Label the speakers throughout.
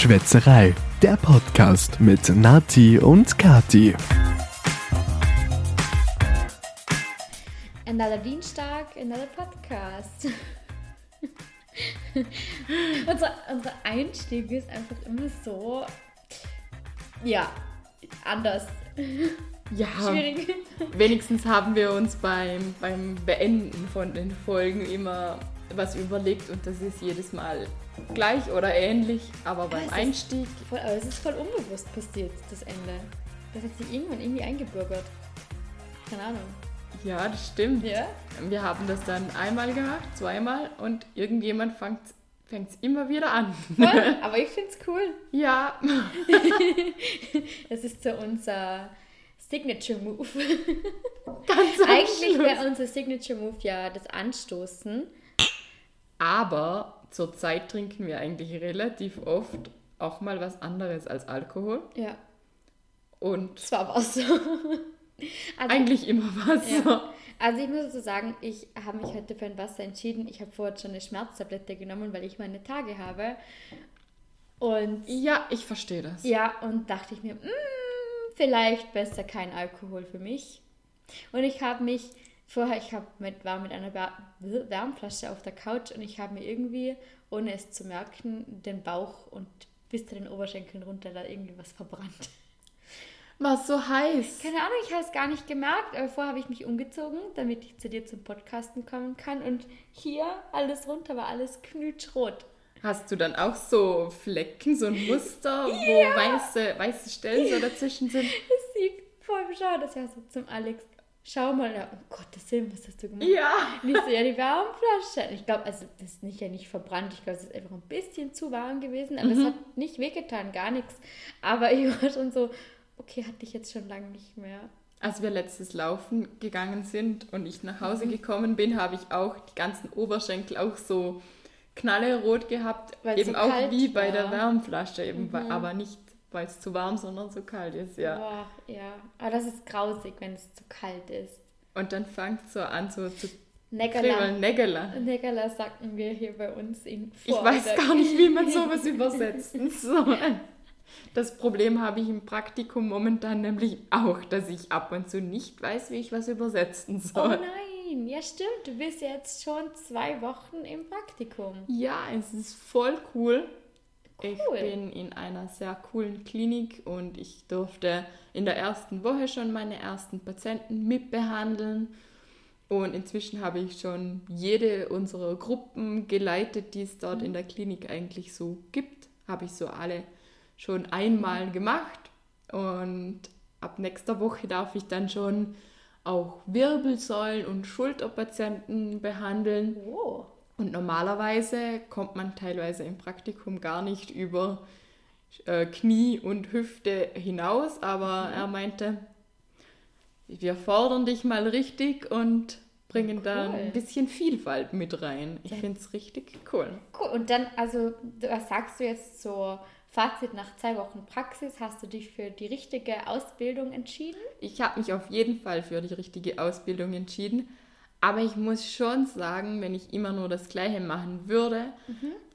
Speaker 1: Schwätzerei, der Podcast mit Nati und Kati.
Speaker 2: Another Dienstag, another Podcast. unser, unser Einstieg ist einfach immer so, ja, anders.
Speaker 3: Ja,
Speaker 2: Schwierig.
Speaker 3: wenigstens haben wir uns beim, beim Beenden von den Folgen immer was überlegt und das ist jedes Mal gleich oder ähnlich, aber beim
Speaker 2: es ist-
Speaker 3: Einstieg,
Speaker 2: Voll, aber es ist voll unbewusst passiert, das Ende. Das hat sich irgendwann irgendwie eingebürgert. Keine Ahnung.
Speaker 3: ja, das stimmt.
Speaker 2: Ja?
Speaker 3: Wir haben das dann einmal gemacht, zweimal und irgendjemand fängt es immer wieder an.
Speaker 2: Voll, aber ich find's cool.
Speaker 3: ja,
Speaker 2: Das ist so unser Signature Move.
Speaker 3: ganz
Speaker 2: Eigentlich wäre unser Signature Move ja das Anstoßen.
Speaker 3: Aber zurzeit trinken wir eigentlich relativ oft auch mal was anderes als Alkohol
Speaker 2: Ja,
Speaker 3: und
Speaker 2: das war aber auch so. Also,
Speaker 3: eigentlich immer Wasser.
Speaker 2: Ja. Also ich muss so sagen, ich habe mich heute für ein Wasser entschieden. Ich habe vorher schon eine Schmerztablette genommen, weil ich meine Tage habe. Und
Speaker 3: Ja, ich verstehe das.
Speaker 2: ja, und dachte ich mir, mm, vielleicht besser kein Alkohol für mich. Und ich habe mich vorher, ich mit, war mit einer Wär- Wärmflasche auf der Couch und ich habe mir irgendwie, ohne es zu merken, den Bauch und bis zu den Oberschenkeln runter da irgendwie was verbrannt.
Speaker 3: War so heiß.
Speaker 2: Keine Ahnung, ich habe es gar nicht gemerkt, aber vorher habe ich mich umgezogen, damit ich zu dir zum Podcasten kommen kann. Und hier alles runter war alles knutschrot.
Speaker 3: Hast du dann auch so Flecken, so ein Muster, wo weiße, weiße Stellen so dazwischen sind?
Speaker 2: Das sieht voll bescheuert aus. Ja, so zum Alex. Schau mal, ja, um Gottes Willen, was hast du gemacht?
Speaker 3: Ja.
Speaker 2: Und ich so, ja, die Wärmflasche. Ich glaube, also das ist nicht ja nicht verbrannt. Ich glaube, es ist einfach ein bisschen zu warm gewesen. Aber es hat nicht wehgetan, gar nichts. Aber ich war schon so, okay, hatte ich jetzt schon lange nicht mehr.
Speaker 3: Als wir letztes Laufen gegangen sind und ich nach Hause gekommen bin, habe ich auch die ganzen Oberschenkel auch so knallerot gehabt.
Speaker 2: Weil's
Speaker 3: eben
Speaker 2: so
Speaker 3: auch wie bei der
Speaker 2: war.
Speaker 3: Wärmflasche, eben, aber nicht, weil es zu warm, sondern zu kalt ist, ja.
Speaker 2: Boah, ja. Aber das ist grausig, wenn es zu kalt ist.
Speaker 3: Und dann fängt es so an, so zu
Speaker 2: Neckerla.
Speaker 3: kribbeln, Nägela.
Speaker 2: Neckerla sagten wir hier bei uns in
Speaker 3: Ich weiß gar nicht, wie man sowas übersetzen soll. Das Problem habe ich im Praktikum momentan nämlich auch, dass ich ab und zu nicht weiß, wie ich was übersetzen
Speaker 2: Oh
Speaker 3: soll.
Speaker 2: nein, ja stimmt, du bist jetzt schon zwei Wochen im Praktikum.
Speaker 3: ja, es ist voll cool. Ich
Speaker 2: Cool.
Speaker 3: bin in einer sehr coolen Klinik und ich durfte in der ersten Woche schon meine ersten Patienten mitbehandeln. Und inzwischen habe ich schon jede unserer Gruppen geleitet, die es dort in der Klinik eigentlich so gibt. Habe ich so alle schon einmal gemacht. Und ab nächster Woche darf ich dann schon auch Wirbelsäulen- und Schulterpatienten behandeln.
Speaker 2: Oh.
Speaker 3: Und normalerweise kommt man teilweise im Praktikum gar nicht über äh, Knie und Hüfte hinaus, aber er meinte, wir fordern dich mal richtig und bringen da
Speaker 2: Cool.
Speaker 3: ein bisschen Vielfalt mit rein. Ich
Speaker 2: Ja.
Speaker 3: finde es richtig cool.
Speaker 2: Cool, und dann, also, was sagst du jetzt so, Fazit nach zwei Wochen Praxis, hast du dich für die richtige Ausbildung entschieden?
Speaker 3: Ich habe mich auf jeden Fall für die richtige Ausbildung entschieden. Aber ich muss schon sagen, wenn ich immer nur das Gleiche machen würde,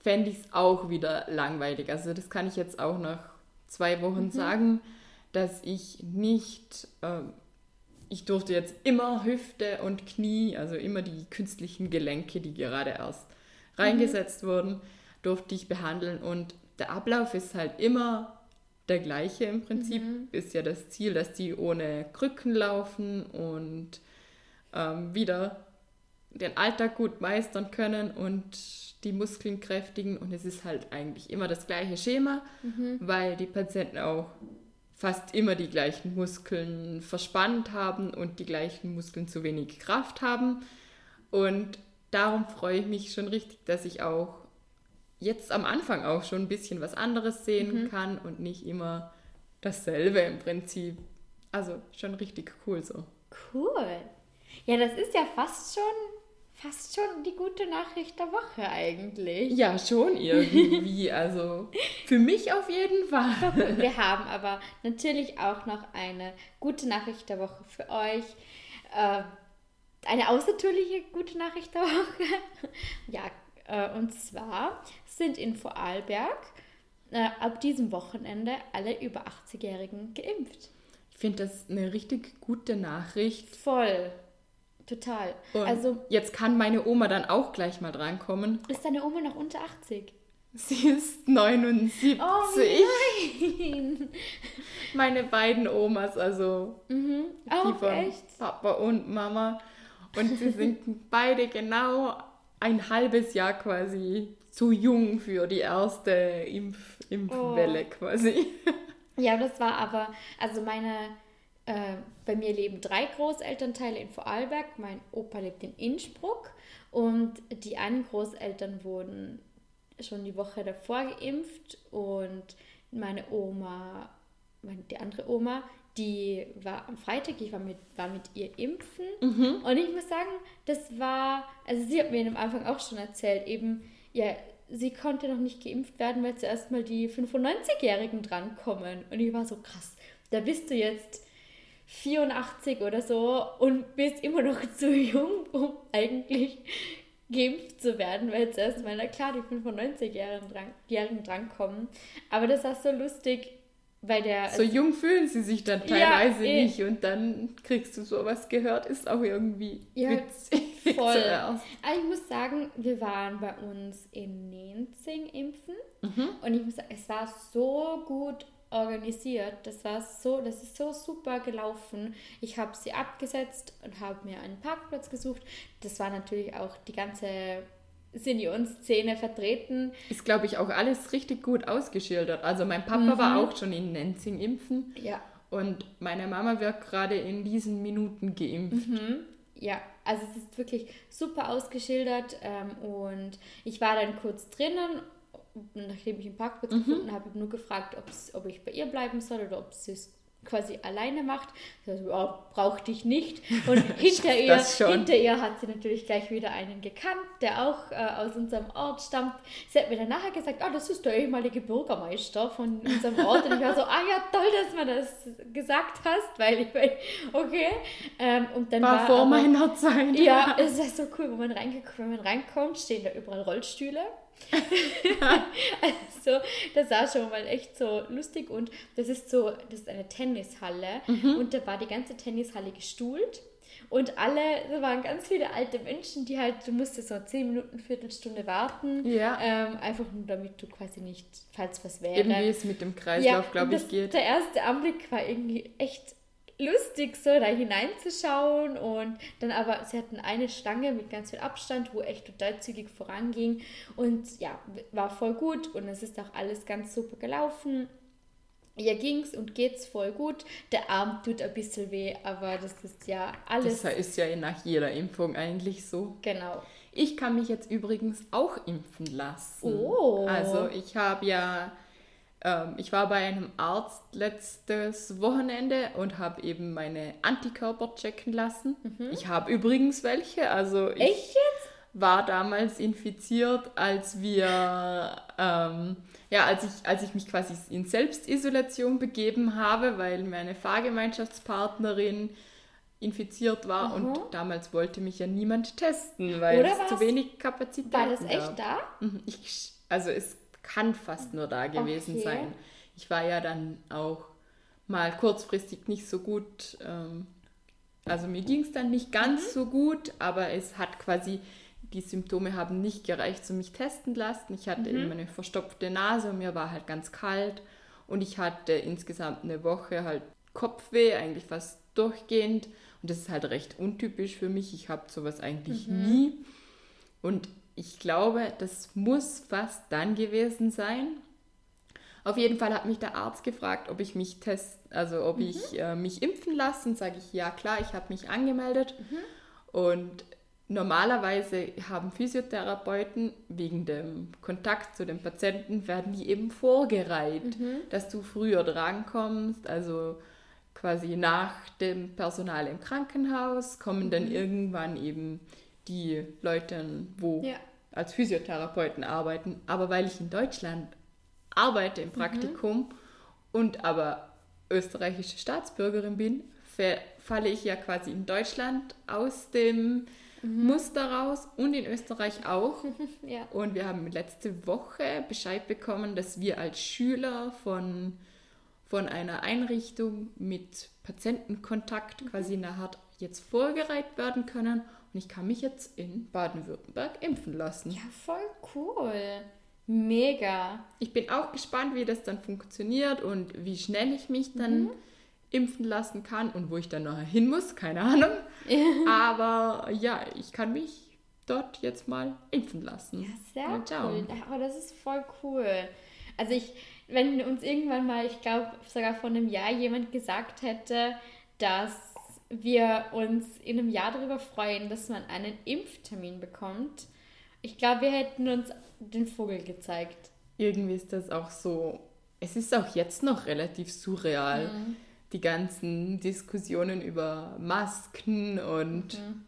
Speaker 3: fände ich es auch wieder langweilig. Also das kann ich jetzt auch nach zwei Wochen sagen, dass ich nicht, ähm, ich durfte jetzt immer Hüfte und Knie, also immer die künstlichen Gelenke, die gerade erst reingesetzt wurden, durfte ich behandeln. Und der Ablauf ist halt immer der gleiche im Prinzip. Ist ja das Ziel, dass die ohne Krücken laufen und ähm, wieder den Alltag gut meistern können und die Muskeln kräftigen. Und es ist halt eigentlich immer das gleiche Schema, weil die Patienten auch fast immer die gleichen Muskeln verspannt haben und die gleichen Muskeln zu wenig Kraft haben. Und darum freue ich mich schon richtig, dass ich auch jetzt am Anfang auch schon ein bisschen was anderes sehen kann und nicht immer dasselbe im Prinzip. Also schon richtig cool so.
Speaker 2: Cool. Ja, das ist ja fast schon, fast schon die gute Nachricht der Woche eigentlich.
Speaker 3: Ja, schon irgendwie. Also für mich auf jeden Fall.
Speaker 2: Wir haben aber natürlich auch noch eine gute Nachricht der Woche für euch. Äh, eine außertürliche gute Nachricht der Woche. ja, äh, und zwar sind in Vorarlberg äh, ab diesem Wochenende alle über 80-Jährigen geimpft.
Speaker 3: Ich finde das eine richtig gute Nachricht.
Speaker 2: Voll. Total.
Speaker 3: Und
Speaker 2: also
Speaker 3: jetzt kann meine Oma dann auch gleich mal drankommen.
Speaker 2: ist deine Oma noch unter 80?
Speaker 3: Sie ist 79.
Speaker 2: Oh nein!
Speaker 3: Meine beiden Omas, also
Speaker 2: mhm.
Speaker 3: die von
Speaker 2: echt?
Speaker 3: Papa und Mama. Und sie sind beide genau ein halbes Jahr quasi zu jung für die erste Impf Impfwelle
Speaker 2: Oh.
Speaker 3: quasi.
Speaker 2: Ja, das war aber, also meine, äh, bei mir leben drei Großelternteile in Vorarlberg. Mein Opa lebt in Innsbruck und die einen Großeltern wurden schon die Woche davor geimpft und meine Oma, meine, die andere Oma, die war am Freitag, ich war mit, war mit ihr impfen und ich muss sagen, das war, also sie hat mir am Anfang auch schon erzählt, eben, ja, sie konnte noch nicht geimpft werden, weil zuerst mal die 95-Jährigen drankommen. Und ich war so krass, da bist du jetzt 84 oder so und bist immer noch zu jung, um eigentlich geimpft zu werden, weil zuerst mal, na klar, die 95-Jährigen dran, Jährigen drankommen. Aber das war so lustig, weil der...
Speaker 3: So jung fühlen sie sich dann
Speaker 2: Ja,
Speaker 3: teilweise
Speaker 2: eh.
Speaker 3: nicht und dann kriegst du sowas gehört, ist auch irgendwie
Speaker 2: Ja,
Speaker 3: witzig.
Speaker 2: voll. Aber ich muss sagen, wir waren bei uns in Nenzing impfen
Speaker 3: Mhm.
Speaker 2: und ich muss sagen, es war so gut organisiert. Das war so, das ist so super gelaufen. Ich habe sie abgesetzt und habe mir einen Parkplatz gesucht. Das war natürlich auch die ganze Seniorenszene vertreten.
Speaker 3: Ist, glaube ich, auch alles richtig gut ausgeschildert. Also mein Papa war
Speaker 2: Mhm.
Speaker 3: auch schon in Nenzing impfen
Speaker 2: Ja,
Speaker 3: und meine Mama wird gerade in diesen Minuten geimpft.
Speaker 2: Ja, also es ist wirklich super ausgeschildert ähm, und ich war dann kurz drinnen, nachdem ich einen Parkplatz gefunden habe, habe nur gefragt, ob ich bei ihr bleiben soll oder ob sie es quasi alleine macht. Sie hat gesagt, ja, brauchte ich nicht. Und hinter ihr, hinter ihr hat sie natürlich gleich wieder einen gekannt, der auch äh, aus unserem Ort stammt. Sie hat mir dann nachher gesagt, ah, das ist der ehemalige Bürgermeister von unserem Ort. Und ich war so, ah ja, toll, dass mir das gesagt hast, weil ich, okay. Ähm, und dann
Speaker 3: War
Speaker 2: war
Speaker 3: vor
Speaker 2: aber,
Speaker 3: meiner Zeit.
Speaker 2: ja, es ist so cool, wenn man, wenn man reinkommt, stehen da überall Rollstühle. Also, das war schon mal echt so lustig und das ist so, das ist eine Tennishalle und da war die ganze Tennishalle gestuhlt und alle, da waren ganz viele alte Menschen, die halt, du musstest so 10 Minuten, Viertelstunde warten,
Speaker 3: Ja.
Speaker 2: ähm, einfach nur damit du quasi nicht, falls was wäre.
Speaker 3: Eben wie es mit dem Kreislauf,
Speaker 2: und
Speaker 3: glaube ich, geht.
Speaker 2: Der erste Anblick war irgendwie echt lustig, so da hineinzuschauen und dann aber, sie hatten eine Stange mit ganz viel Abstand, wo echt total zügig voranging und ja, war voll gut und es ist auch alles ganz super gelaufen. Ihr ging's und geht's voll gut. Der Arm tut ein bisschen weh, aber das ist ja alles.
Speaker 3: Das ist ja nach jeder Impfung eigentlich so.
Speaker 2: genau.
Speaker 3: Ich kann mich jetzt übrigens auch impfen lassen.
Speaker 2: Oh.
Speaker 3: Also ich habe ja, ich war bei einem Arzt letztes Wochenende und habe eben meine Antikörper checken lassen. Ich habe übrigens welche. Also ich
Speaker 2: Mhm. Echt jetzt?
Speaker 3: war damals infiziert, als wir, ähm, ja, als ich, als ich mich quasi in Selbstisolation begeben habe, weil meine Fahrgemeinschaftspartnerin infiziert war und damals wollte mich ja niemand testen, weil
Speaker 2: Oder
Speaker 3: es zu wenig Kapazität
Speaker 2: War das
Speaker 3: gab.
Speaker 2: echt da?
Speaker 3: Mhm, Ich, also es kann fast nur da gewesen
Speaker 2: Okay.
Speaker 3: sein. Ich war ja dann auch mal kurzfristig nicht so gut. Ähm, also mir ging es dann nicht ganz
Speaker 2: Mhm.
Speaker 3: so gut, aber es hat quasi, die Symptome haben nicht gereicht, um mich testen lassen. Ich hatte
Speaker 2: Mhm.
Speaker 3: immer eine verstopfte Nase und mir war halt ganz kalt. Und ich hatte insgesamt eine Woche halt Kopfweh, eigentlich fast durchgehend. Und das ist halt recht untypisch für mich. Ich habe sowas eigentlich
Speaker 2: Mhm.
Speaker 3: nie. Und ich glaube, das muss fast dann gewesen sein. Auf jeden Fall hat mich der Arzt gefragt, ob ich mich test, also ob ich äh, mich impfen lassen. Sage ich ja klar, ich habe mich angemeldet. Und normalerweise haben Physiotherapeuten wegen dem Kontakt zu den Patienten werden die eben vorgereiht, dass du früher drankommst, also quasi nach dem Personal im Krankenhaus kommen dann irgendwann eben die Leute, wo
Speaker 2: Ja.
Speaker 3: als Physiotherapeuten arbeiten. Aber weil ich in Deutschland arbeite
Speaker 2: Mhm.
Speaker 3: im Praktikum und aber österreichische Staatsbürgerin bin, fa- falle ich ja quasi in Deutschland aus dem muss daraus und in Österreich auch.
Speaker 2: Ja.
Speaker 3: Und wir haben letzte Woche Bescheid bekommen, dass wir als Schüler von, von einer Einrichtung mit Patientenkontakt quasi nachher jetzt vorgereiht werden können. Und ich kann mich jetzt in Baden-Württemberg impfen lassen.
Speaker 2: Ja, voll cool. Mega.
Speaker 3: Ich bin auch gespannt, wie das dann funktioniert und wie schnell ich mich dann
Speaker 2: Mhm.
Speaker 3: impfen lassen kann und wo ich dann nachher hin muss, keine Ahnung. Aber ja, ich kann mich dort jetzt mal impfen lassen.
Speaker 2: Ja, sehr cool. Aber das ist voll cool. Also ich, wenn uns irgendwann mal, ich glaube sogar vor einem Jahr jemand gesagt hätte, dass wir uns in einem Jahr darüber freuen, dass man einen Impftermin bekommt, ich glaube, wir hätten uns den Vogel gezeigt.
Speaker 3: Irgendwie ist das auch so, es ist auch jetzt noch relativ surreal,
Speaker 2: Mhm.
Speaker 3: die ganzen Diskussionen über Masken und,
Speaker 2: Mhm.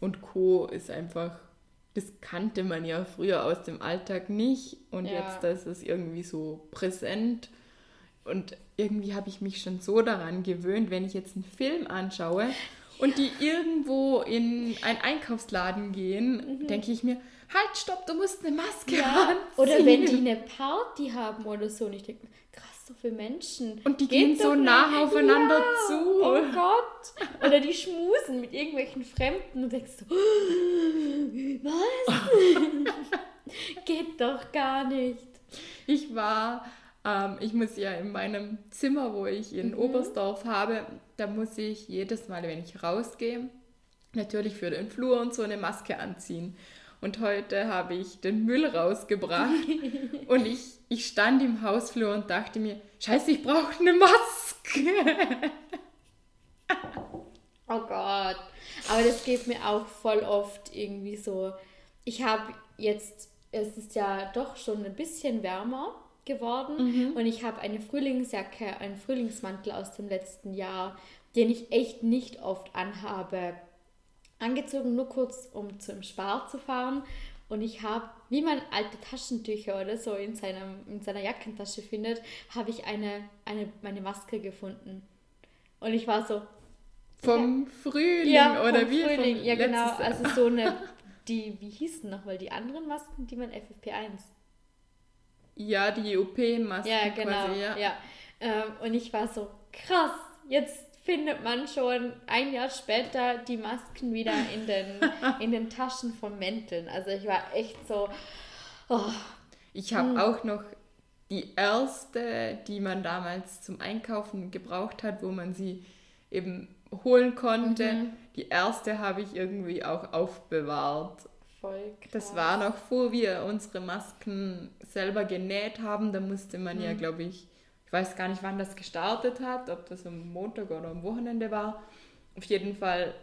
Speaker 3: und Co. ist einfach, das kannte man ja früher aus dem Alltag nicht und
Speaker 2: Ja.
Speaker 3: jetzt ist es irgendwie so präsent und irgendwie habe ich mich schon so daran gewöhnt, wenn ich jetzt einen Film anschaue und die irgendwo in einen Einkaufsladen gehen, denke ich mir, halt, stopp, du musst eine Maske
Speaker 2: Mhm. Ja,
Speaker 3: anziehen.
Speaker 2: oder wenn die eine Party haben oder so und ich denke, krass, so viele Menschen.
Speaker 3: Und die
Speaker 2: Geht
Speaker 3: gehen so nah aufeinander
Speaker 2: ja,
Speaker 3: zu.
Speaker 2: Oh Gott. Oder die schmusen mit irgendwelchen Fremden und denkst so, was? Geht doch gar nicht.
Speaker 3: Ich war, ähm, ich muss ja in meinem Zimmer, wo ich in Oberstdorf habe, da muss ich jedes Mal, wenn ich rausgehe, natürlich für den Flur und so eine Maske anziehen. Und heute habe ich den Müll rausgebracht und ich, ich stand im Hausflur und dachte mir, scheiße, ich brauche eine Maske.
Speaker 2: Oh Gott. Aber das geht mir auch voll oft irgendwie so. Ich habe jetzt, es ist ja doch schon ein bisschen wärmer geworden und ich habe eine Frühlingsjacke, einen Frühlingsmantel aus dem letzten Jahr, den ich echt nicht oft anhabe, angezogen, nur kurz um zum Spar zu fahren. Und ich habe, wie man alte Taschentücher oder so in, seinem, in seiner Jackentasche findet, habe ich eine, eine, meine Maske gefunden. Und ich war so,
Speaker 3: Vom Frühling
Speaker 2: ja,
Speaker 3: oder
Speaker 2: vom
Speaker 3: wie? Vom
Speaker 2: Frühling. Ja, genau. Also so eine, die, wie hießen nochmal die anderen Masken, die man FFP1?
Speaker 3: Ja, die OP-Maske
Speaker 2: Ja, genau.
Speaker 3: quasi, ja.
Speaker 2: ja. Ähm, und ich war so, krass, jetzt findet man schon ein Jahr später die Masken wieder in den, in den Taschen von Mänteln. Also ich war echt so, oh,
Speaker 3: Ich habe
Speaker 2: Hm.
Speaker 3: auch noch die erste, die man damals zum Einkaufen gebraucht hat, wo man sie eben holen konnte.
Speaker 2: Mhm.
Speaker 3: Die erste habe ich irgendwie auch aufbewahrt.
Speaker 2: Voll krass.
Speaker 3: Das war noch vor wir unsere Masken selber genäht haben. Da musste man
Speaker 2: Mhm.
Speaker 3: ja, glaube ich, ich weiß gar nicht, wann das gestartet hat, ob das am Montag oder am Wochenende war. Auf jeden Fall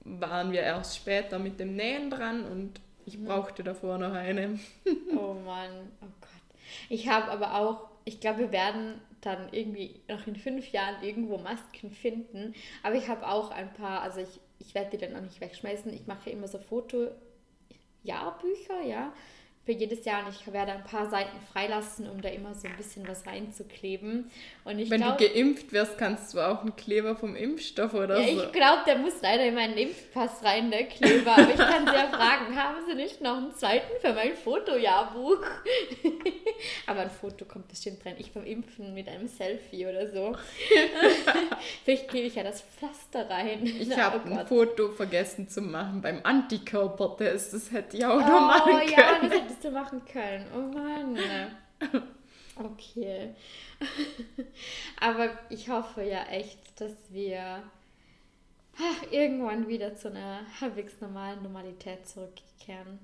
Speaker 3: waren wir erst später mit dem Nähen dran und ich
Speaker 2: Mhm.
Speaker 3: brauchte davor noch eine.
Speaker 2: Oh Mann, oh Gott. Ich habe aber auch, ich glaube, wir werden dann irgendwie noch in fünf Jahren irgendwo Masken finden. Aber ich habe auch ein paar, also ich, ich werde die dann auch nicht wegschmeißen. Ich mache immer so Foto-Jahrbücher, ja, für jedes Jahr. Und ich werde ein paar Seiten freilassen, um da immer so ein bisschen was reinzukleben. Und ich
Speaker 3: Wenn
Speaker 2: glaube.
Speaker 3: du geimpft wirst, kannst du auch einen Kleber vom Impfstoff oder
Speaker 2: Ja,
Speaker 3: so.
Speaker 2: ich glaube, der muss leider in meinen Impfpass rein, der Kleber. Aber ich kann Sie ja fragen, haben Sie nicht noch einen zweiten für mein Fotojahrbuch? Aber ein Foto kommt bestimmt rein. Ich beim Impfen mit einem Selfie oder so. Vielleicht klebe ich ja das Pflaster rein.
Speaker 3: Ich habe
Speaker 2: oh
Speaker 3: ein. Foto vergessen zu machen beim Antikörpertest. Das hätte ich auch noch machen
Speaker 2: Oh
Speaker 3: können.
Speaker 2: ja, du machen können. Oh Mann. Okay. Aber ich hoffe ja echt, dass wir ach, irgendwann wieder zu einer halbwegs normalen Normalität zurückkehren.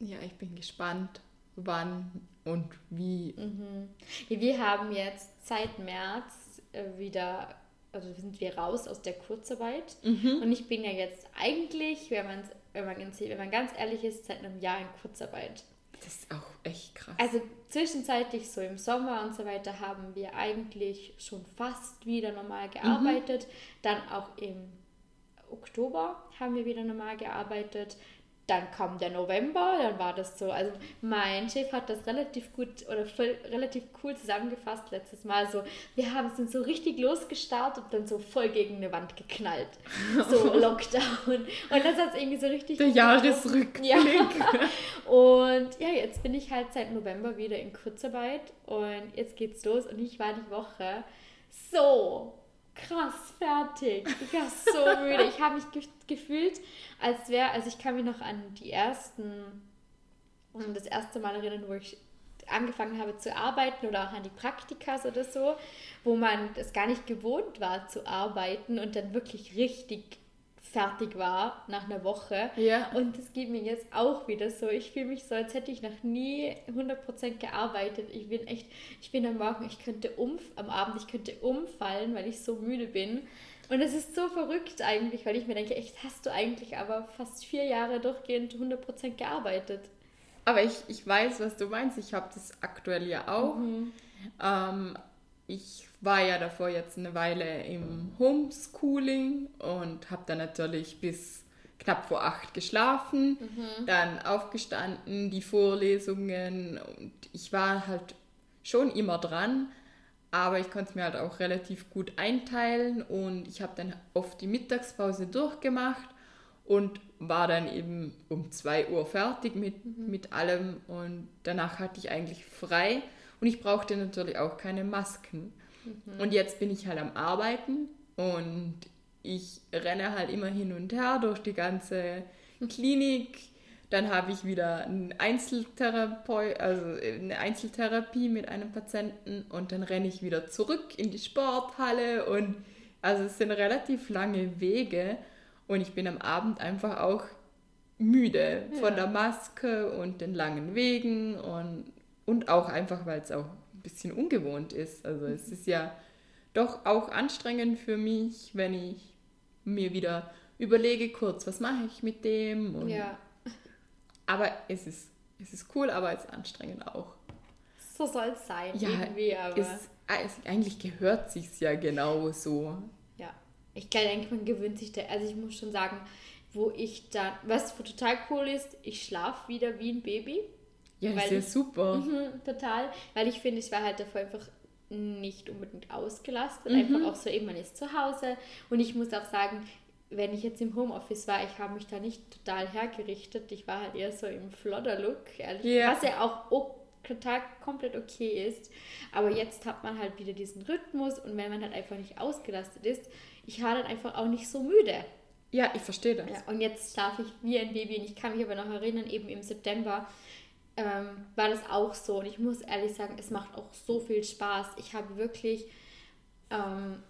Speaker 3: Ja, ich bin gespannt, wann und wie.
Speaker 2: Mhm. Wir haben jetzt seit März äh, wieder, also sind wir raus aus der Kurzarbeit. Und ich bin ja jetzt eigentlich, wenn man, wenn, man, wenn man ganz ehrlich ist, seit einem Jahr in Kurzarbeit.
Speaker 3: Das ist auch echt krass.
Speaker 2: Also zwischenzeitlich, so im Sommer und so weiter, haben wir eigentlich schon fast wieder normal gearbeitet. Dann auch im Oktober haben wir wieder normal gearbeitet. Dann kam der November, dann war das so. Also mein Chef hat das relativ gut oder voll, relativ cool zusammengefasst letztes Mal. So, wir haben sind so richtig losgestartet und dann so voll gegen eine Wand geknallt. So Lockdown. Und das hat irgendwie so richtig.
Speaker 3: Der Jahresrückblick.
Speaker 2: Ja. Und ja, jetzt bin ich halt seit November wieder in Kurzarbeit und jetzt geht's los und ich war die Woche so krass fertig. Ich war so müde. Ich habe mich ge gefühlt, als wäre, also ich kann mich noch an die ersten, das erste Mal erinnern, wo ich angefangen habe zu arbeiten oder auch an die Praktikas oder so, wo man es gar nicht gewohnt war zu arbeiten und dann wirklich richtig fertig war nach einer Woche.
Speaker 3: Ja.
Speaker 2: Und das geht mir jetzt auch wieder so. Ich fühle mich so, als hätte ich noch nie 100% gearbeitet. Ich bin echt, ich bin am Morgen, ich könnte umf am Abend, ich könnte umfallen, weil ich so müde bin. Und es ist so verrückt eigentlich, weil ich mir denke, echt, hast du eigentlich aber fast vier Jahre durchgehend 100% gearbeitet.
Speaker 3: Aber ich, ich weiß, was du meinst. Ich habe das aktuell ja auch.
Speaker 2: Mhm.
Speaker 3: Ähm, ich war ja davor jetzt eine Weile im Homeschooling und habe dann natürlich bis knapp vor acht geschlafen, dann aufgestanden, die Vorlesungen und ich war halt schon immer dran, aber ich konnte es mir halt auch relativ gut einteilen und ich habe dann oft die Mittagspause durchgemacht und war dann eben um 2 Uhr fertig mit, mit allem und danach hatte ich eigentlich frei und ich brauchte natürlich auch keine Masken. Und jetzt bin ich halt am Arbeiten und ich renne halt immer hin und her durch die ganze Klinik. Dann habe ich wieder eine, Einzeltherapeut, also eine Einzeltherapie mit einem Patienten und dann renne ich wieder zurück in die Sporthalle und also es sind relativ lange Wege und ich bin am Abend einfach auch müde von
Speaker 2: Ja.
Speaker 3: der Maske und den langen Wegen und, und auch einfach, weil es auch ein bisschen ungewohnt ist. Also es ist ja doch auch anstrengend für mich, wenn ich mir wieder überlege kurz, was mache ich mit dem. Und,
Speaker 2: Ja,
Speaker 3: Aber es ist, es ist cool, aber es ist anstrengend auch.
Speaker 2: so soll es sein.
Speaker 3: Ja,
Speaker 2: irgendwie, aber.
Speaker 3: es, es, eigentlich gehört sich's ja genau so.
Speaker 2: Ja, ich glaube, denke, man gewöhnt sich da. Also ich muss schon sagen, wo ich dann, was total cool ist, ich schlafe wieder wie ein Baby.
Speaker 3: Ja, das ist
Speaker 2: Weil
Speaker 3: ja
Speaker 2: ich-
Speaker 3: super.
Speaker 2: Mhm, total. Weil ich finde, ich war halt davor einfach nicht unbedingt ausgelastet.
Speaker 3: Mhm.
Speaker 2: Einfach auch so eben, man ist zu Hause. Und ich muss auch sagen, wenn ich jetzt im Homeoffice war, ich habe mich da nicht total hergerichtet. Ich war halt eher so im Flodder-Look, ehrlich.
Speaker 3: Ja.
Speaker 2: Was ja auch total komplett okay ist. Aber jetzt hat man halt wieder diesen Rhythmus und wenn man halt einfach nicht ausgelastet ist, ich war dann einfach auch nicht so müde.
Speaker 3: Ja, ich verstehe das.
Speaker 2: Ja, und jetzt schlafe ich wie ein Baby und ich kann mich aber noch erinnern, eben im September ähm, war das auch so. Und ich muss ehrlich sagen, es macht auch so viel Spaß. Ich habe wirklich ähm,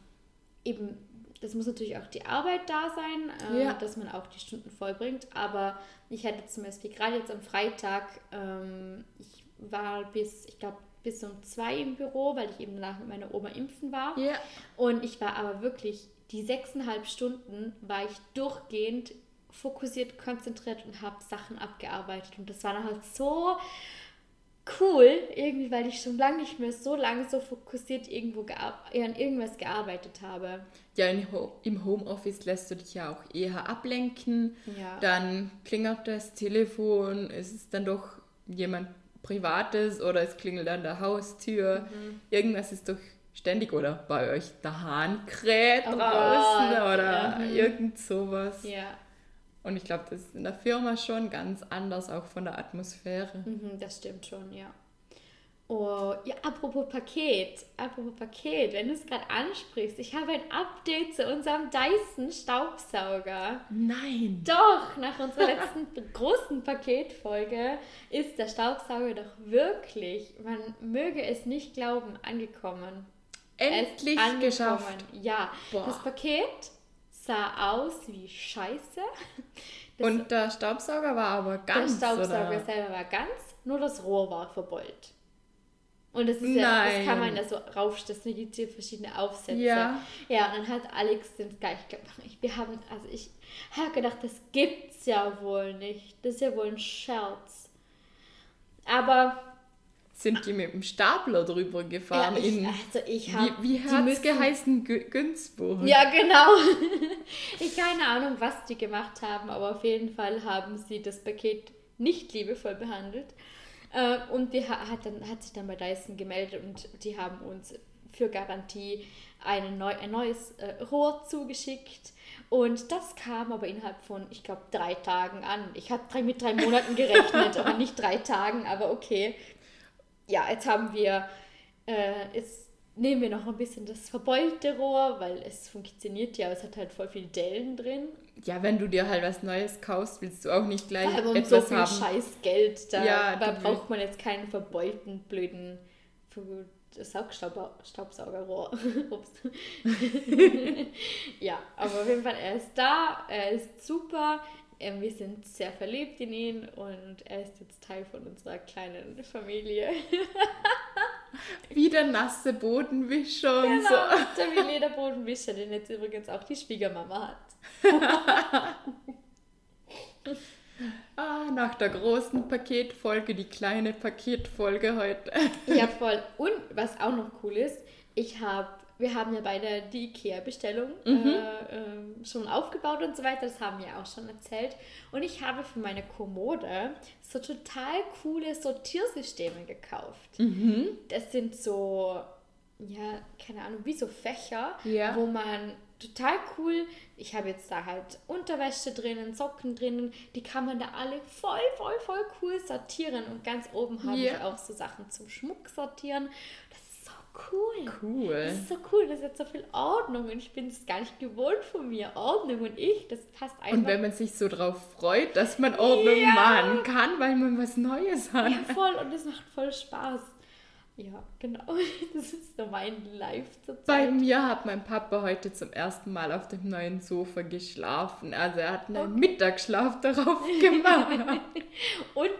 Speaker 2: eben, das muss natürlich auch die Arbeit da sein, äh,
Speaker 3: Ja.
Speaker 2: dass man auch die Stunden vollbringt. Aber ich hatte zum Beispiel gerade jetzt am Freitag, ähm, ich war bis, ich glaube, bis um zwei im Büro, weil ich eben danach mit meiner Oma impfen war.
Speaker 3: Ja.
Speaker 2: Und ich war aber wirklich, die sechseinhalb Stunden war ich durchgehend fokussiert, konzentriert und habe Sachen abgearbeitet. Und das war dann halt so cool, irgendwie, weil ich schon lange nicht mehr so lange so fokussiert irgendwo an irgendwas gearbeitet habe.
Speaker 3: Ja, in Ho im Homeoffice lässt du dich ja auch eher ablenken.
Speaker 2: Ja.
Speaker 3: Dann klingelt das Telefon, es ist dann doch jemand Privates oder es klingelt an der Haustür.
Speaker 2: Mhm.
Speaker 3: Irgendwas ist doch ständig oder bei euch der Hahn kräht
Speaker 2: Oh
Speaker 3: draußen
Speaker 2: Gott,
Speaker 3: oder
Speaker 2: ja, hm.
Speaker 3: irgend sowas.
Speaker 2: Ja,
Speaker 3: Und ich glaube, das ist in der Firma schon ganz anders, auch von der Atmosphäre.
Speaker 2: mhm, das stimmt schon, ja. Oh, ja, apropos Paket, apropos Paket, wenn du es gerade ansprichst, ich habe ein Update zu unserem Dyson Staubsauger.
Speaker 3: Nein!
Speaker 2: Doch, nach unserer letzten großen Paketfolge ist der Staubsauger doch wirklich, man möge es nicht glauben, angekommen.
Speaker 3: Endlich
Speaker 2: angekommen.
Speaker 3: geschafft!
Speaker 2: Ja,
Speaker 3: Boah.
Speaker 2: das Paket sah aus wie Scheiße. Das,
Speaker 3: Und der Staubsauger war aber ganz,
Speaker 2: der Staubsauger
Speaker 3: oder?
Speaker 2: selber war ganz, nur das Rohr war verbeult. Und das ist ja, das
Speaker 3: Nein.
Speaker 2: kann man ja so raufstellen, da gibt es hier verschiedene Aufsätze.
Speaker 3: Ja.
Speaker 2: Ja, und dann hat Alex den gleich gemacht. Ich, wir haben, also ich habe gedacht, das gibt's ja wohl nicht. Das ist ja wohl ein Scherz. Aber
Speaker 3: sind die mit dem Stapler drüber gefahren.
Speaker 2: Ja, ich,
Speaker 3: in,
Speaker 2: also ich
Speaker 3: wie
Speaker 2: habe
Speaker 3: wie hat es geheißen? Gü- Günzburg.
Speaker 2: Ja, genau. Ich keine Ahnung, was die gemacht haben, aber auf jeden Fall haben sie das Paket nicht liebevoll behandelt. Äh, Und die ha- hat, dann, hat sich dann bei Dyson gemeldet und die haben uns für Garantie eine neu, ein neues äh, Rohr zugeschickt. Und das kam aber innerhalb von, ich glaube, drei Tagen an. Ich habe drei, mit drei Monaten gerechnet, aber nicht drei Tagen, aber okay. Ja, jetzt haben wir, äh, jetzt nehmen wir noch ein bisschen das verbeulte Rohr, weil es funktioniert ja, aber es hat halt voll viele Dellen drin.
Speaker 3: Ja, wenn du dir halt was Neues kaufst, willst du auch nicht gleich
Speaker 2: allem um so
Speaker 3: etwas
Speaker 2: viel
Speaker 3: haben.
Speaker 2: Scheißgeld, da,
Speaker 3: Ja,
Speaker 2: da braucht man jetzt keinen verbeulten, blöden Saugstaubsaugerrohr. Ups. ja, aber auf jeden Fall, er ist da, er ist super. Ähm, Wir sind sehr verliebt in ihn und er ist jetzt Teil von unserer kleinen Familie.
Speaker 3: Wie der nasse Bodenwischer und
Speaker 2: Genau,
Speaker 3: so.
Speaker 2: der wie Lederbodenwischer, den jetzt übrigens auch die Schwiegermama hat.
Speaker 3: Ah, nach der großen Paketfolge, die kleine Paketfolge heute.
Speaker 2: Ja, voll. Und was auch noch cool ist, ich habe, wir haben ja beide die IKEA-Bestellung
Speaker 3: Mhm.
Speaker 2: äh, ähm, schon aufgebaut und so weiter, das haben wir auch schon erzählt. Und ich habe für meine Kommode so total coole Sortiersysteme gekauft.
Speaker 3: Mhm.
Speaker 2: Das sind so, ja, keine Ahnung, wie so Fächer,
Speaker 3: Ja.
Speaker 2: wo man total cool, ich habe jetzt da halt Unterwäsche drinnen, Socken drinnen, die kann man da alle voll, voll, voll cool sortieren. Und ganz oben habe
Speaker 3: Ja.
Speaker 2: ich auch so Sachen zum Schmuck sortieren. Das so cool. Das
Speaker 3: Cool.
Speaker 2: ist so cool, das hat so viel Ordnung und ich bin es gar nicht gewohnt von mir. Ordnung und ich, das passt einfach.
Speaker 3: Und wenn man sich so drauf freut, dass man Ordnung
Speaker 2: Ja.
Speaker 3: machen kann, weil man was Neues hat.
Speaker 2: ja, voll und es macht voll Spaß. Ja, genau. Das ist so mein Life zur
Speaker 3: Bei mir hat mein Papa heute zum ersten Mal auf dem neuen Sofa geschlafen. Also er hat einen Mittagsschlaf darauf gemacht.
Speaker 2: Und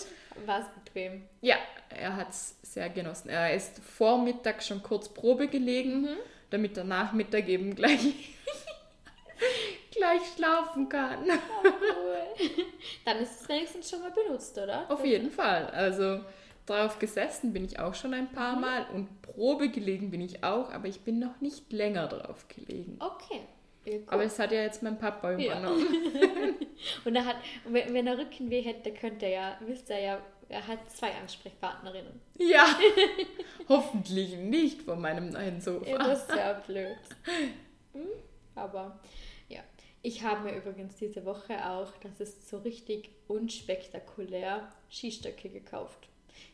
Speaker 2: war es bequem.
Speaker 3: ja, er hat es sehr genossen. Er ist vor Mittag schon kurz Probe gelegen, damit er nach Mittag eben gleich, gleich schlafen kann.
Speaker 2: Cool. Dann ist es wenigstens schon mal benutzt, oder?
Speaker 3: Auf jeden Fall. Also drauf gesessen bin ich auch schon ein
Speaker 2: Mhm.
Speaker 3: paar Mal und Probe gelegen bin ich auch, aber ich bin noch nicht länger drauf gelegen.
Speaker 2: Okay. Ja.
Speaker 3: Aber es hat ja jetzt mein Papa
Speaker 2: Ja.
Speaker 3: übernommen.
Speaker 2: und er hat, wenn er Rückenweh hätte, könnte er ja, wisst ihr ja, er hat zwei Ansprechpartnerinnen.
Speaker 3: Ja, hoffentlich nicht von meinem neuen Sofa.
Speaker 2: Ja, das ist ja blöd. Hm? Aber ja, ich habe mir übrigens diese Woche auch, das ist so richtig unspektakulär, Skistöcke gekauft.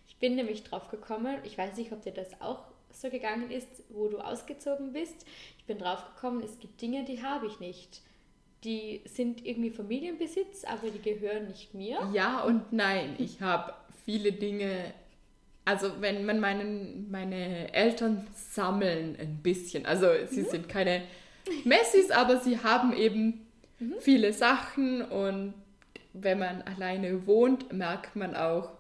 Speaker 2: Ich bin nämlich drauf gekommen, ich weiß nicht, ob dir das auch so gegangen ist, wo du ausgezogen bist. Ich bin drauf gekommen, es gibt Dinge, die habe ich nicht. Die sind irgendwie Familienbesitz, aber die gehören nicht mir.
Speaker 3: Ja und nein, ich habe viele Dinge. Also wenn man meinen, meine Eltern sammeln ein bisschen. Also sie sind keine Messis, aber sie haben eben viele Sachen und wenn man alleine wohnt, merkt man auch,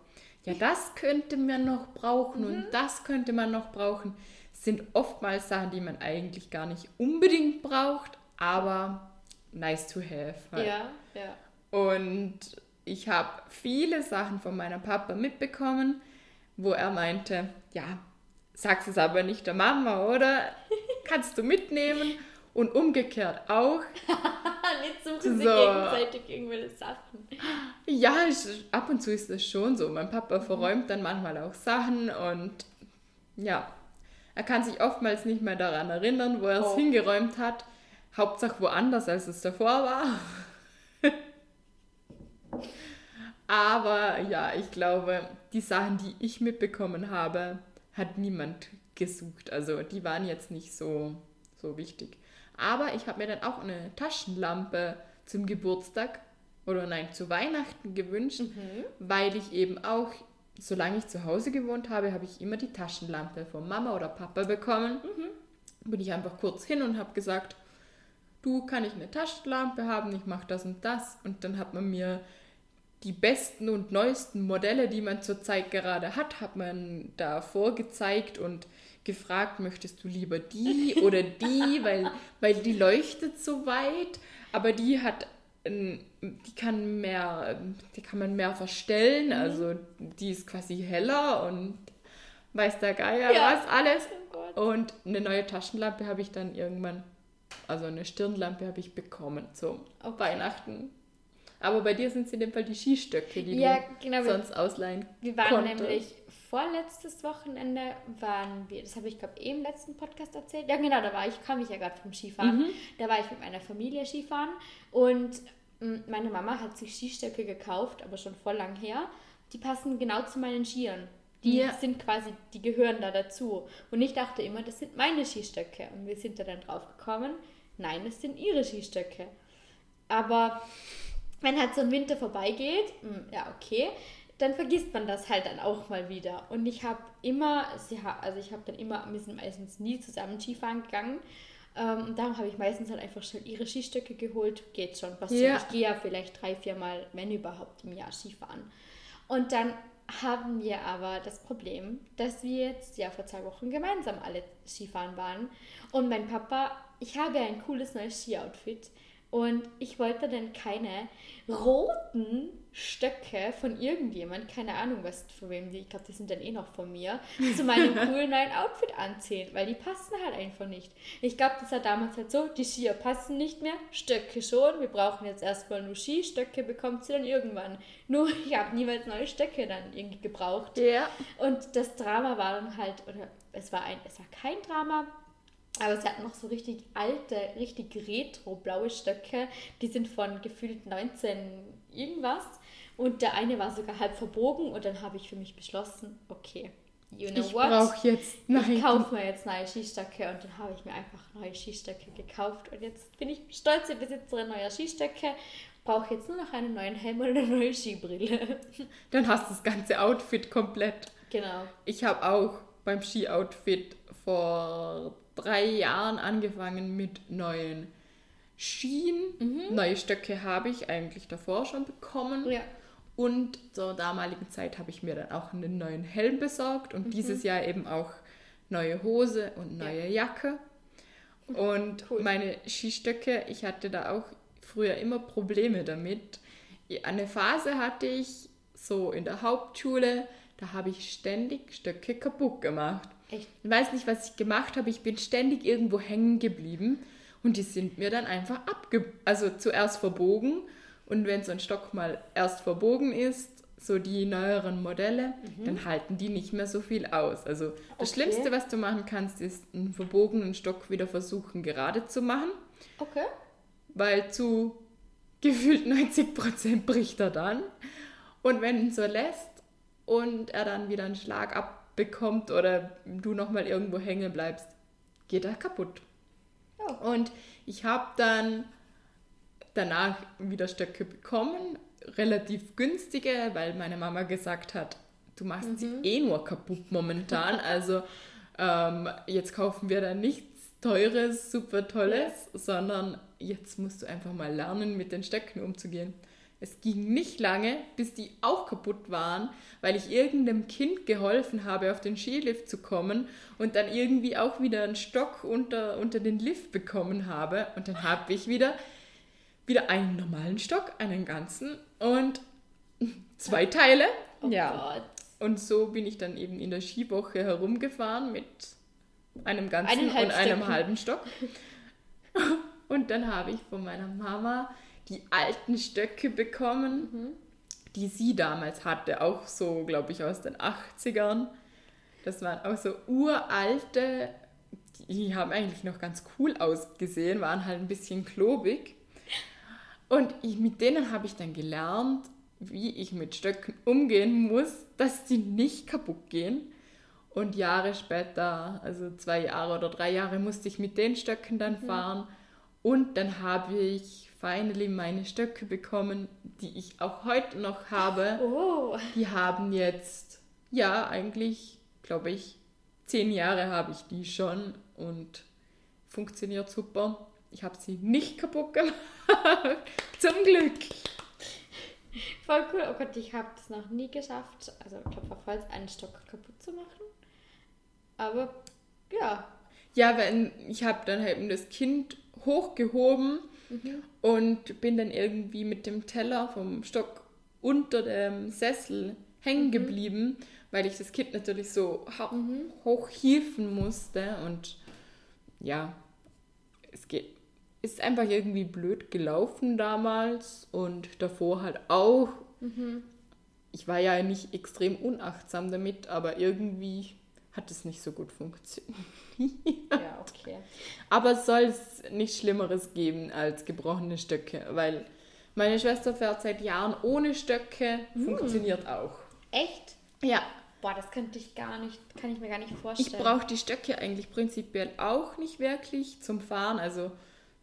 Speaker 3: ja, das könnte man noch brauchen und das könnte man noch brauchen. Sind oftmals Sachen, die man eigentlich gar nicht unbedingt braucht, aber nice to have. halt.
Speaker 2: Ja, ja.
Speaker 3: Und ich habe viele Sachen von meinem Papa mitbekommen, wo er meinte, ja, sag's es aber nicht der Mama, oder? Kannst du mitnehmen? Und umgekehrt auch.
Speaker 2: Jetzt suchen sie
Speaker 3: So.
Speaker 2: gegenseitig irgendwelche Sachen.
Speaker 3: Ja, ich, ab und zu ist das schon so. Mein Papa verräumt dann manchmal auch Sachen und ja, er kann sich oftmals nicht mehr daran erinnern, wo er es
Speaker 2: Oh.
Speaker 3: hingeräumt hat. Hauptsache woanders, als es davor war. Aber ja, ich glaube, die Sachen, die ich mitbekommen habe, hat niemand gesucht. Also die waren jetzt nicht so, so wichtig. Aber ich habe mir dann auch eine Taschenlampe zum Geburtstag oder nein, zu Weihnachten gewünscht, weil ich eben auch, solange ich zu Hause gewohnt habe, habe ich immer die Taschenlampe von Mama oder Papa bekommen. Bin ich einfach kurz hin und habe gesagt, du, kann ich eine Taschenlampe haben, ich mache das und das. Und dann hat man mir die besten und neuesten Modelle, die man zurzeit gerade hat, hat man da vorgezeigt und gefragt, möchtest du lieber die oder die, weil, weil die leuchtet so weit, aber die hat, die kann mehr, die kann man mehr verstellen, also die ist quasi heller und weiß der Geier
Speaker 2: Ja.
Speaker 3: was alles.
Speaker 2: Oh.
Speaker 3: Und eine neue Taschenlampe habe ich dann irgendwann, also eine Stirnlampe habe ich bekommen zum
Speaker 2: Okay.
Speaker 3: Weihnachten. Aber bei dir sind es in dem Fall die Skistöcke, die
Speaker 2: Ja,
Speaker 3: du
Speaker 2: genau. Wir,
Speaker 3: sonst ausleihen
Speaker 2: wir waren
Speaker 3: konntest.
Speaker 2: nämlich vorletztes Wochenende, waren wir, das habe ich glaube eh im letzten Podcast erzählt. Ja, genau, da war ich, kam ich ja gerade vom Skifahren.
Speaker 3: Mhm.
Speaker 2: Da war ich mit meiner Familie Skifahren und mm, meine Mama hat sich Skistöcke gekauft, aber schon voll lang her. Die passen genau zu meinen Skiern. Die
Speaker 3: Ja.
Speaker 2: sind quasi, die gehören da dazu. Und ich dachte immer, das sind meine Skistöcke. Und wir sind da dann drauf gekommen, nein, das sind ihre Skistöcke. Aber wenn halt so ein Winter vorbeigeht, mm, ja, okay, dann vergisst man das halt dann auch mal wieder. Und ich habe immer, also ich habe dann immer, wir sind meistens nie zusammen Skifahren gegangen. Ähm, und darum habe ich meistens halt einfach schnell ihre Skistöcke geholt. Geht schon. Was
Speaker 3: Ja.
Speaker 2: Ich gehe ja vielleicht drei, vier Mal, wenn überhaupt, im Jahr Skifahren. Und dann haben wir aber das Problem, dass wir jetzt ja vor zwei Wochen gemeinsam alle Skifahren waren. Und mein Papa, ich habe ja ein cooles neues Ski-Outfit. Und ich wollte dann keine roten Stöcke von irgendjemand, keine Ahnung was von wem die, ich glaube, die sind dann eh noch von mir, zu meinem coolen neuen Outfit anziehen, weil die passen halt einfach nicht. Ich glaube, das war damals halt so, die Skier passen nicht mehr, Stöcke schon, wir brauchen jetzt erstmal nur Ski, Stöcke bekommt sie dann irgendwann. Nur, ich habe niemals neue Stöcke dann irgendwie gebraucht.
Speaker 3: Ja.
Speaker 2: Und das Drama war dann halt, oder es war ein, es war kein Drama, aber sie hatten noch so richtig alte, richtig retro-blaue Stöcke. Die sind von gefühlt 19 irgendwas. Und der eine war sogar halb verbogen. Und dann habe ich für mich beschlossen, okay, you know
Speaker 3: Ich
Speaker 2: what?
Speaker 3: brauche jetzt.
Speaker 2: Ich
Speaker 3: Nein.
Speaker 2: kaufe mir jetzt neue Skistöcke und dann habe ich mir einfach neue Skistöcke gekauft. Und jetzt bin ich stolze Besitzerin neuer Skistöcke. Brauche jetzt nur noch einen neuen Helm und eine neue Skibrille.
Speaker 3: Dann hast du das ganze Outfit komplett.
Speaker 2: genau.
Speaker 3: Ich habe auch beim Ski-Outfit vor drei Jahren angefangen mit neuen Skien.
Speaker 2: Mhm.
Speaker 3: Neue Stöcke habe ich eigentlich davor schon bekommen.
Speaker 2: Ja.
Speaker 3: Und zur damaligen Zeit habe ich mir dann auch einen neuen Helm besorgt
Speaker 2: Mhm.
Speaker 3: und dieses Jahr eben auch neue Hose und neue Jacke. Und
Speaker 2: Cool.
Speaker 3: meine Skistöcke, ich hatte da auch früher immer Probleme damit. Eine Phase hatte ich so in der Hauptschule, da habe ich ständig Stöcke kaputt gemacht.
Speaker 2: Echt?
Speaker 3: Ich weiß nicht, was ich gemacht habe. Ich bin ständig irgendwo hängen geblieben und die sind mir dann einfach abge... Also zuerst verbogen und wenn so ein Stock mal erst verbogen ist, so die neueren Modelle, dann halten die nicht mehr so viel aus. Also das
Speaker 2: Okay.
Speaker 3: Schlimmste, was du machen kannst, ist einen verbogenen Stock wieder versuchen gerade zu machen,
Speaker 2: Okay.
Speaker 3: weil zu gefühlt 90% bricht er dann. Und wenn du ihn so lässt und er dann wieder einen Schlag abbekommt oder du nochmal irgendwo hängen bleibst, geht er kaputt.
Speaker 2: Oh.
Speaker 3: Und ich habe dann danach wieder Stöcke bekommen, relativ günstige, weil meine Mama gesagt hat, du machst sie eh nur kaputt momentan. Also ähm, jetzt kaufen wir da nichts Teures, super Tolles, sondern jetzt musst du einfach mal lernen, mit den Stöcken umzugehen. Es ging nicht lange, bis die auch kaputt waren, weil ich irgendeinem Kind geholfen habe, auf den Skilift zu kommen und dann irgendwie auch wieder einen Stock unter, unter den Lift bekommen habe. Und dann habe ich wieder, wieder einen normalen Stock, einen ganzen und zwei Teile.
Speaker 2: Oh
Speaker 3: ja.
Speaker 2: Gott.
Speaker 3: Und so bin ich dann eben in der Skiwoche herumgefahren mit einem ganzen
Speaker 2: Eineinhalb
Speaker 3: und einem
Speaker 2: Stöcken.
Speaker 3: halben Stock. Und dann habe ich von meiner Mama die alten Stöcke bekommen,
Speaker 2: Mhm.
Speaker 3: die sie damals hatte, auch so, glaube ich, aus den 80ern. Das waren auch so uralte, die haben eigentlich noch ganz cool ausgesehen, waren halt ein bisschen klobig. Und ich, mit denen habe ich dann gelernt, wie ich mit Stöcken umgehen muss, dass die nicht kaputt gehen. Und Jahre später, also zwei Jahre oder drei Jahre, musste ich mit den Stöcken dann fahren. Und dann habe ich finally meine Stöcke bekommen, die ich auch heute noch habe.
Speaker 2: Oh.
Speaker 3: Die haben jetzt, ja, eigentlich, glaube ich, zehn Jahre habe ich die schon und funktioniert super. Ich habe sie nicht kaputt gemacht. Zum Glück.
Speaker 2: Voll cool. Oh Gott, ich habe das noch nie geschafft. Also Klopf auf Holz, einen Stock kaputt zu machen. Aber ja.
Speaker 3: Ja, wenn ich habe dann eben das Kind hochgehoben und bin dann irgendwie mit dem Teller vom Stock unter dem Sessel hängen geblieben, weil ich das Kind natürlich so hochhieven musste. Und ja, es geht, ist einfach irgendwie blöd gelaufen damals und davor halt auch. Ich war ja nicht extrem unachtsam damit, aber irgendwie hat es nicht so gut funktioniert.
Speaker 2: Ja, okay.
Speaker 3: Aber es soll es nicht Schlimmeres geben als gebrochene Stöcke, weil meine Schwester fährt seit Jahren ohne Stöcke, funktioniert auch.
Speaker 2: Echt?
Speaker 3: Ja,
Speaker 2: Boah, das könnte ich gar nicht, kann ich mir gar nicht
Speaker 3: ich
Speaker 2: vorstellen.
Speaker 3: brauche die Stöcke eigentlich prinzipiell auch nicht wirklich zum Fahren, also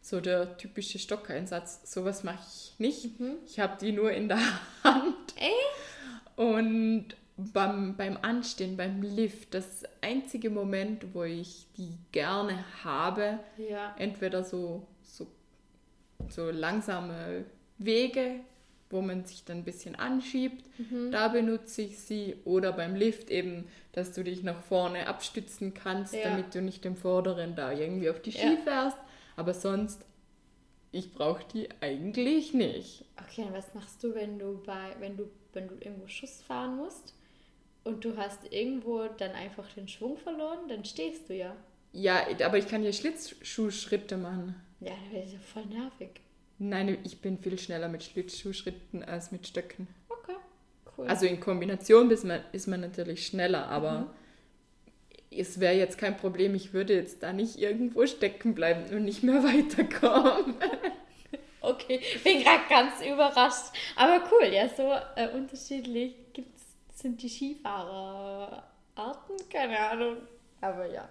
Speaker 3: so der typische Stockeinsatz, sowas mache ich nicht. Ich habe die nur in der Hand.
Speaker 2: Echt?
Speaker 3: Und beim, beim Anstehen, beim Lift, das einzige Moment, wo ich die gerne habe,
Speaker 2: Ja.
Speaker 3: entweder so, so, so langsame Wege, wo man sich dann ein bisschen anschiebt,
Speaker 2: Mhm.
Speaker 3: da benutze ich sie. Oder beim Lift eben, dass du dich nach vorne abstützen kannst,
Speaker 2: Ja.
Speaker 3: damit du nicht dem Vorderen da irgendwie auf die
Speaker 2: Ja.
Speaker 3: Ski fährst. Aber sonst, ich brauche die eigentlich nicht.
Speaker 2: Okay, und was machst du, wenn du bei, wenn du, wenn du irgendwo Schuss fahren musst und du hast irgendwo dann einfach den Schwung verloren, dann stehst du ja.
Speaker 3: Ja, aber ich kann hier Schlittschuhschritte machen.
Speaker 2: Ja, dann wäre das ja voll nervig.
Speaker 3: Nein, ich bin viel schneller mit Schlittschuhschritten als mit Stöcken.
Speaker 2: Okay, cool.
Speaker 3: Also in Kombination ist man, ist man natürlich schneller, aber
Speaker 2: Mhm.
Speaker 3: es wäre jetzt kein Problem, ich würde jetzt da nicht irgendwo stecken bleiben und nicht mehr weiterkommen.
Speaker 2: Okay, bin gerade ganz überrascht. Aber cool, ja, so äh, unterschiedlich gibt's, sind die Skifahrerarten, keine Ahnung. Aber ja.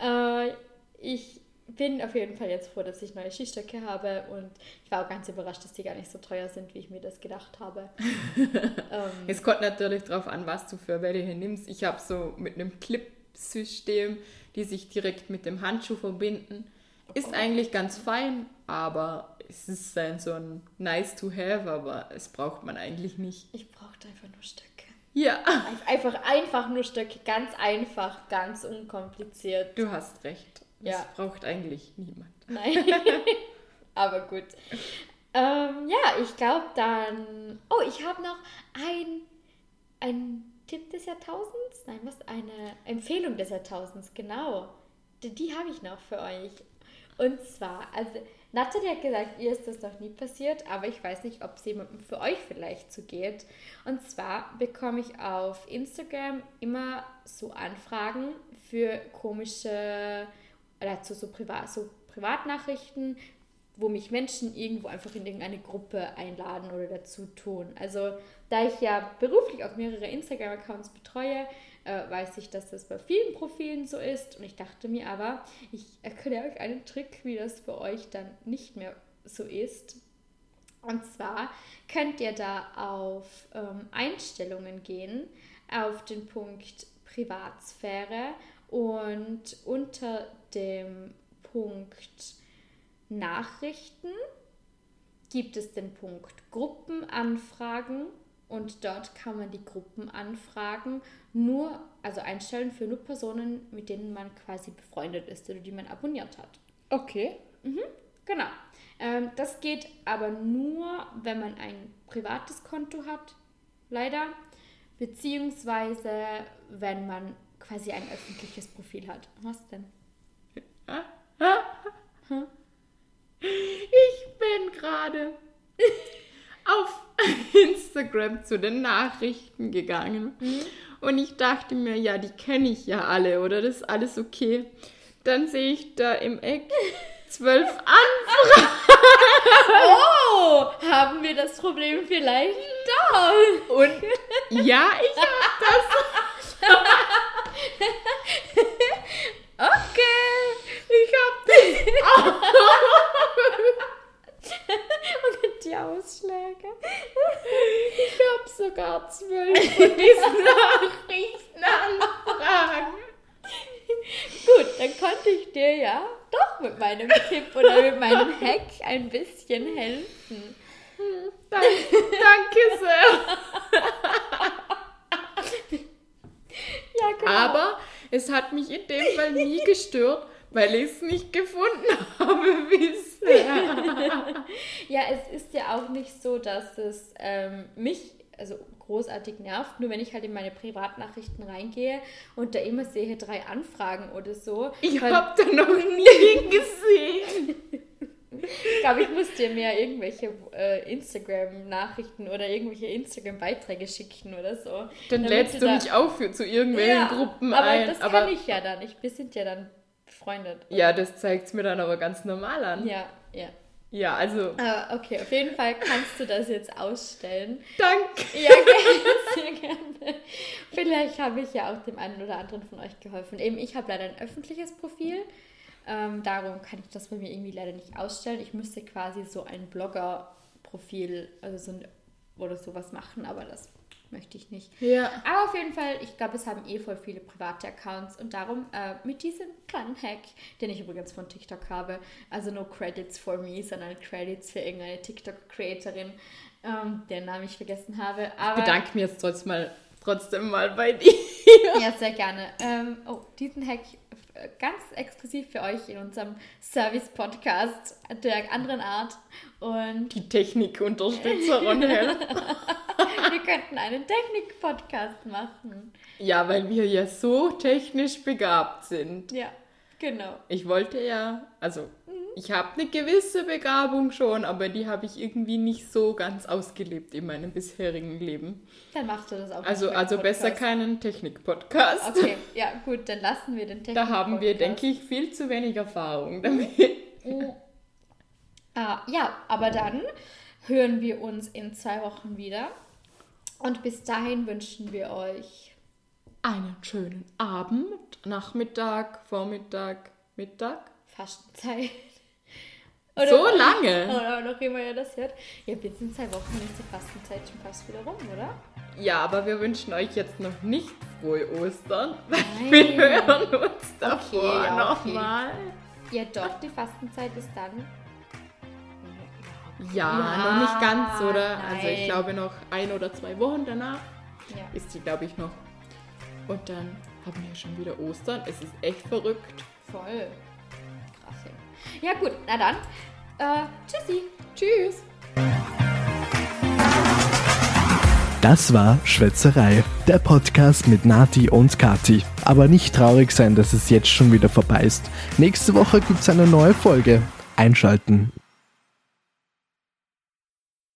Speaker 2: Äh, ich bin auf jeden Fall jetzt froh, dass ich neue Skistöcke habe und ich war auch ganz überrascht, dass die gar nicht so teuer sind, wie ich mir das gedacht habe. ähm,
Speaker 3: Es kommt natürlich darauf an, was du für welche nimmst. Ich habe so mit einem Clip-System, die sich direkt mit dem Handschuh verbinden. Ist eigentlich ganz fein, aber es ist ein, so ein nice to have, aber es braucht man eigentlich nicht.
Speaker 2: ich brauchte einfach nur Stöcke.
Speaker 3: Ja,
Speaker 2: Einf- Einfach, einfach nur Stöcke, ganz einfach, ganz unkompliziert.
Speaker 3: du hast recht.
Speaker 2: Ja.
Speaker 3: Das braucht eigentlich niemand.
Speaker 2: Nein. Aber gut. Ähm, ja, ich glaube dann. Oh, ich habe noch ein, ein Tipp des Jahrtausends. Nein, was? Eine Empfehlung des Jahrtausends, genau. Die, die habe ich noch für euch. Und zwar, also Natalie hat gesagt, ihr ist das noch nie passiert, aber ich weiß nicht, ob es jemandem für euch vielleicht so geht. Und zwar bekomme ich auf Instagram immer so Anfragen für komische, oder zu so, Privat, so Privatnachrichten, wo mich Menschen irgendwo einfach in irgendeine Gruppe einladen oder dazu tun. Also da ich ja beruflich auch mehrere Instagram-Accounts betreue, äh, weiß ich, dass das bei vielen Profilen so ist. Und ich dachte mir aber, ich erkläre euch einen Trick, wie das für euch dann nicht mehr so ist. Und zwar könnt ihr da auf ähm, Einstellungen gehen, auf den Punkt Privatsphäre und unter dem Punkt Nachrichten gibt es den Punkt Gruppenanfragen und dort kann man die Gruppenanfragen nur, also einstellen für nur Personen, mit denen man quasi befreundet ist oder die man abonniert hat.
Speaker 3: Okay.
Speaker 2: Genau. Ähm, das geht aber nur, wenn man ein privates Konto hat, leider, beziehungsweise wenn man quasi ein öffentliches Profil hat. Was denn?
Speaker 3: Ich bin gerade auf Instagram zu den Nachrichten gegangen und ich dachte mir, ja, die kenne ich ja alle, oder? Das ist alles okay. Dann sehe ich da im Eck zwölf Anfragen.
Speaker 2: Oh, haben wir das Problem vielleicht da?
Speaker 3: Und ja, ich habe das.
Speaker 2: Okay.
Speaker 3: Ich habe das.
Speaker 2: Ausschläge.
Speaker 3: Ich habe sogar zwölf von diesen Nachrichtenanfragen.
Speaker 2: Gut, dann konnte ich dir ja doch mit meinem Tipp oder mit meinem Hack ein bisschen helfen.
Speaker 3: Dank, danke sehr.
Speaker 2: Ja, genau.
Speaker 3: Aber es hat mich in dem Fall nie gestört, weil ich es nicht gefunden habe bisher.
Speaker 2: Ja, es ist ja auch nicht so, dass es ähm, mich also großartig nervt. Nur wenn ich halt in meine Privatnachrichten reingehe und da immer sehe drei Anfragen oder so.
Speaker 3: Ich habe da noch nie gesehen.
Speaker 2: Ich glaube, ich muss dir mehr irgendwelche äh, Instagram-Nachrichten oder irgendwelche Instagram-Beiträge schicken oder so.
Speaker 3: Dann lädst du
Speaker 2: da-
Speaker 3: mich auch für, zu irgendwelchen
Speaker 2: Ja,
Speaker 3: Gruppen
Speaker 2: aber
Speaker 3: ein.
Speaker 2: das
Speaker 3: aber
Speaker 2: kann ich ja dann. Ich, wir sind ja dann befreundet.
Speaker 3: ja, das zeigt es mir dann aber ganz normal an.
Speaker 2: Ja, ja.
Speaker 3: Ja, also
Speaker 2: Ah, okay, auf jeden Fall kannst du das jetzt ausstellen.
Speaker 3: danke.
Speaker 2: Ja, gerne, sehr gerne. Vielleicht habe ich ja auch dem einen oder anderen von euch geholfen. Eben, ich habe leider ein öffentliches Profil. Ähm, darum kann ich das bei mir irgendwie leider nicht ausstellen. Ich müsste quasi so ein Blogger-Profil also so ein, oder sowas machen, aber das möchte ich nicht.
Speaker 3: Ja.
Speaker 2: Aber auf jeden Fall, ich glaube, es haben eh voll viele private Accounts und darum äh, mit diesem kleinen Hack, den ich übrigens von TikTok habe, also no credits for me, sondern Credits für irgendeine TikTok-Creatorin, ähm, deren Namen ich vergessen habe. Aber
Speaker 3: Bedanke mich jetzt trotzdem mal, trotzdem mal bei dir.
Speaker 2: ja, sehr gerne. Ähm, oh, diesen Hack äh, ganz exklusiv für euch in unserem Service-Podcast der anderen Art. Und
Speaker 3: Die Technikunterstützerin
Speaker 2: könnten einen Technik-Podcast machen.
Speaker 3: Ja, weil wir ja so technisch begabt sind.
Speaker 2: Ja, genau.
Speaker 3: Ich wollte ja, also ich habe eine gewisse Begabung schon, aber die habe ich irgendwie nicht so ganz ausgelebt in meinem bisherigen Leben.
Speaker 2: Dann machst du das auch.
Speaker 3: Also, also besser keinen Technik-Podcast.
Speaker 2: Okay, ja, gut, dann lassen wir den Technik.
Speaker 3: Da haben wir, denke ich, viel zu wenig Erfahrung damit.
Speaker 2: Ah, ja, aber dann hören wir uns in zwei Wochen wieder. Und bis dahin wünschen wir euch
Speaker 3: Einen schönen Abend, Nachmittag, Vormittag, Mittag.
Speaker 2: Fastenzeit.
Speaker 3: So lange?
Speaker 2: Oder noch immer ihr das hört. Ja, bis in zwei Wochen ist die Fastenzeit schon fast wieder rum, oder?
Speaker 3: Ja, aber wir wünschen euch jetzt noch nicht frohe Ostern, weil
Speaker 2: Nein.
Speaker 3: wir hören uns davor
Speaker 2: ja, okay.
Speaker 3: nochmal.
Speaker 2: Ja, doch, die Fastenzeit ist dann.
Speaker 3: Ja,
Speaker 2: Ja,
Speaker 3: noch nicht ganz, oder? Also ich
Speaker 2: nein.
Speaker 3: glaube noch ein oder zwei Wochen danach
Speaker 2: Ja.
Speaker 3: ist die, glaube ich, noch. Und dann haben wir schon wieder Ostern. Es ist echt verrückt.
Speaker 2: Voll. Krass. Ja, Ja, gut, na dann. Äh, tschüssi.
Speaker 3: Tschüss.
Speaker 1: Das war Schwätzerei, der Podcast mit Nati und Kati. Aber nicht traurig sein, dass es jetzt schon wieder vorbei ist. Nächste Woche gibt's eine neue Folge. Einschalten.